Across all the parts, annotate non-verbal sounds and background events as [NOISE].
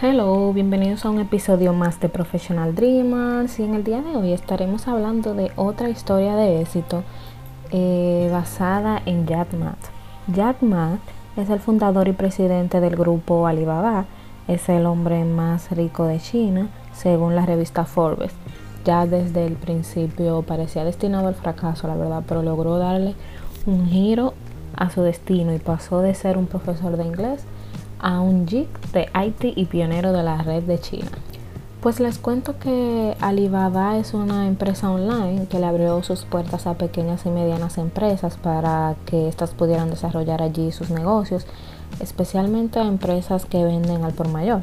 Hello, bienvenidos a un episodio más de Professional Dreamers y en el día de hoy estaremos hablando de otra historia de éxito eh, basada en Jack Ma. Jack Ma es el fundador y presidente del grupo Alibaba, es el hombre más rico de China según la revista Forbes. Ya desde el principio parecía destinado al fracaso, la verdad, pero logró darle un giro a su destino y pasó de ser un profesor de inglés a un geek de IT y pionero de la red de China. Pues les cuento que Alibaba es una empresa online que le abrió sus puertas a pequeñas y medianas empresas para que éstas pudieran desarrollar allí sus negocios, especialmente a empresas que venden al por mayor.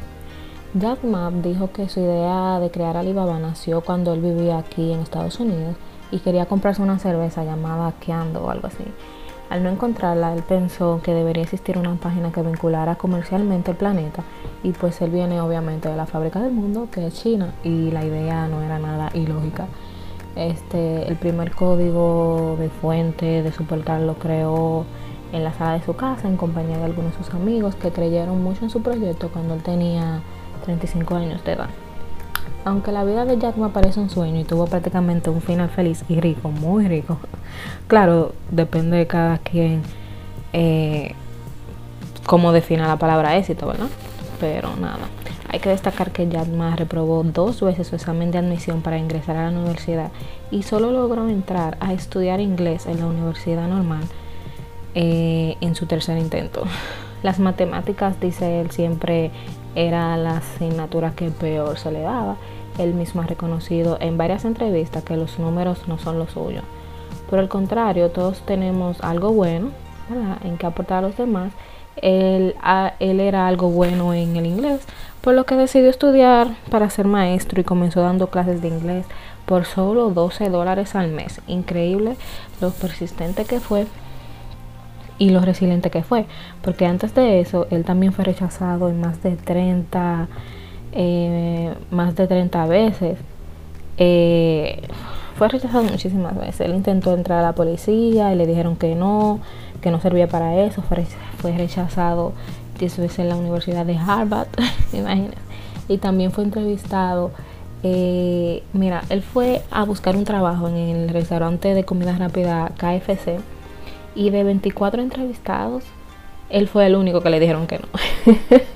Jack Ma dijo que su idea de crear Alibaba nació cuando él vivía aquí en Estados Unidos y quería comprarse una cerveza llamada Kiando o algo así. Al no encontrarla, él pensó que debería existir una página que vinculara comercialmente el planeta y pues él viene obviamente de la fábrica del mundo, que es China, y la idea no era nada ilógica. Este, el primer código de fuente de su portal lo creó en la sala de su casa en compañía de algunos de sus amigos que creyeron mucho en su proyecto cuando él tenía 35 años de edad. Aunque la vida de Jack me parece un sueño y tuvo prácticamente un final feliz y rico, muy rico. Claro, depende de cada quien eh, cómo defina la palabra éxito, ¿verdad? Pero nada, hay que destacar que Jack Ma reprobó dos veces su examen de admisión para ingresar a la universidad y solo logró entrar a estudiar inglés en la universidad normal eh, en su tercer intento. [LAUGHS] Las matemáticas, dice él, siempre era la asignatura que peor se le daba. Él mismo ha reconocido en varias entrevistas que los números no son lo suyo. Por el contrario, todos tenemos algo bueno en que aportar a los demás. Él, él era algo bueno en el inglés, por lo que decidió estudiar para ser maestro y comenzó dando clases de inglés por solo 12 dólares al mes. Increíble lo persistente que fue y lo resiliente que fue, porque antes de eso él también fue rechazado en más de 30, eh, más de 30 veces. Eh, fue rechazado muchísimas veces. Él intentó entrar a la policía y le dijeron que no, que no servía para eso. Fue, rechazado 10 veces en la Universidad de Harvard, [LAUGHS] imagínense. Y también fue entrevistado. Eh, mira, él fue a buscar un trabajo en el restaurante de comida rápida KFC y de 24 entrevistados, él fue el único que le dijeron que no.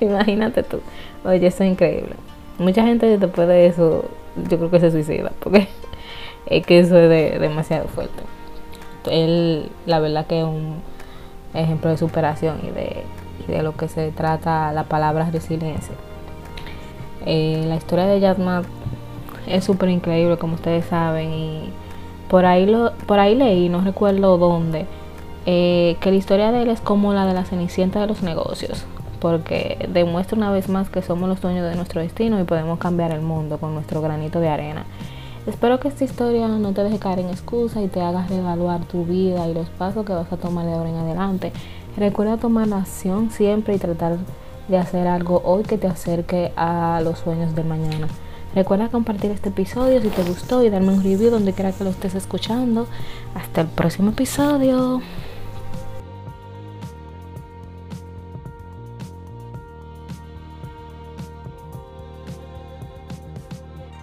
[LAUGHS] Imagínate tú. Oye, eso es increíble. Mucha gente después de eso, yo creo que se suicida, porque [LAUGHS] es que eso es demasiado fuerte. Él, la verdad que es un ejemplo de superación y de, lo que se trata la palabra resiliencia. Eh, la historia de Yatma es súper increíble, como ustedes saben, y por ahí, lo, por ahí leí, no recuerdo dónde, eh, que la historia de él es como la de la cenicienta de los negocios, porque demuestra una vez más que somos los dueños de nuestro destino y podemos cambiar el mundo con nuestro granito de arena. Espero que esta historia no te deje caer en excusa y te hagas reevaluar tu vida y los pasos que vas a tomar de ahora en adelante. Recuerda tomar la acción siempre y tratar de hacer algo hoy que te acerque a los sueños del mañana. Recuerda compartir este episodio si te gustó y darme un review donde quiera que lo estés escuchando. Hasta el próximo episodio.